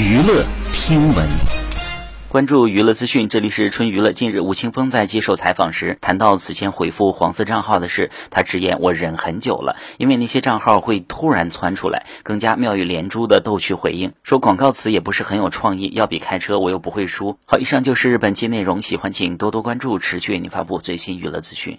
娱乐听闻。关注娱乐资讯这里是春娱乐近日吴青峰在接受采访时谈到此前回复黄色账号的事他直言我忍很久了。因为那些账号会突然窜出来更加妙语连珠的逗趣回应说广告词也不是很有创意要比开车我又不会输。好以上就是本期内容喜欢请多多关注持续为您发布最新娱乐资讯。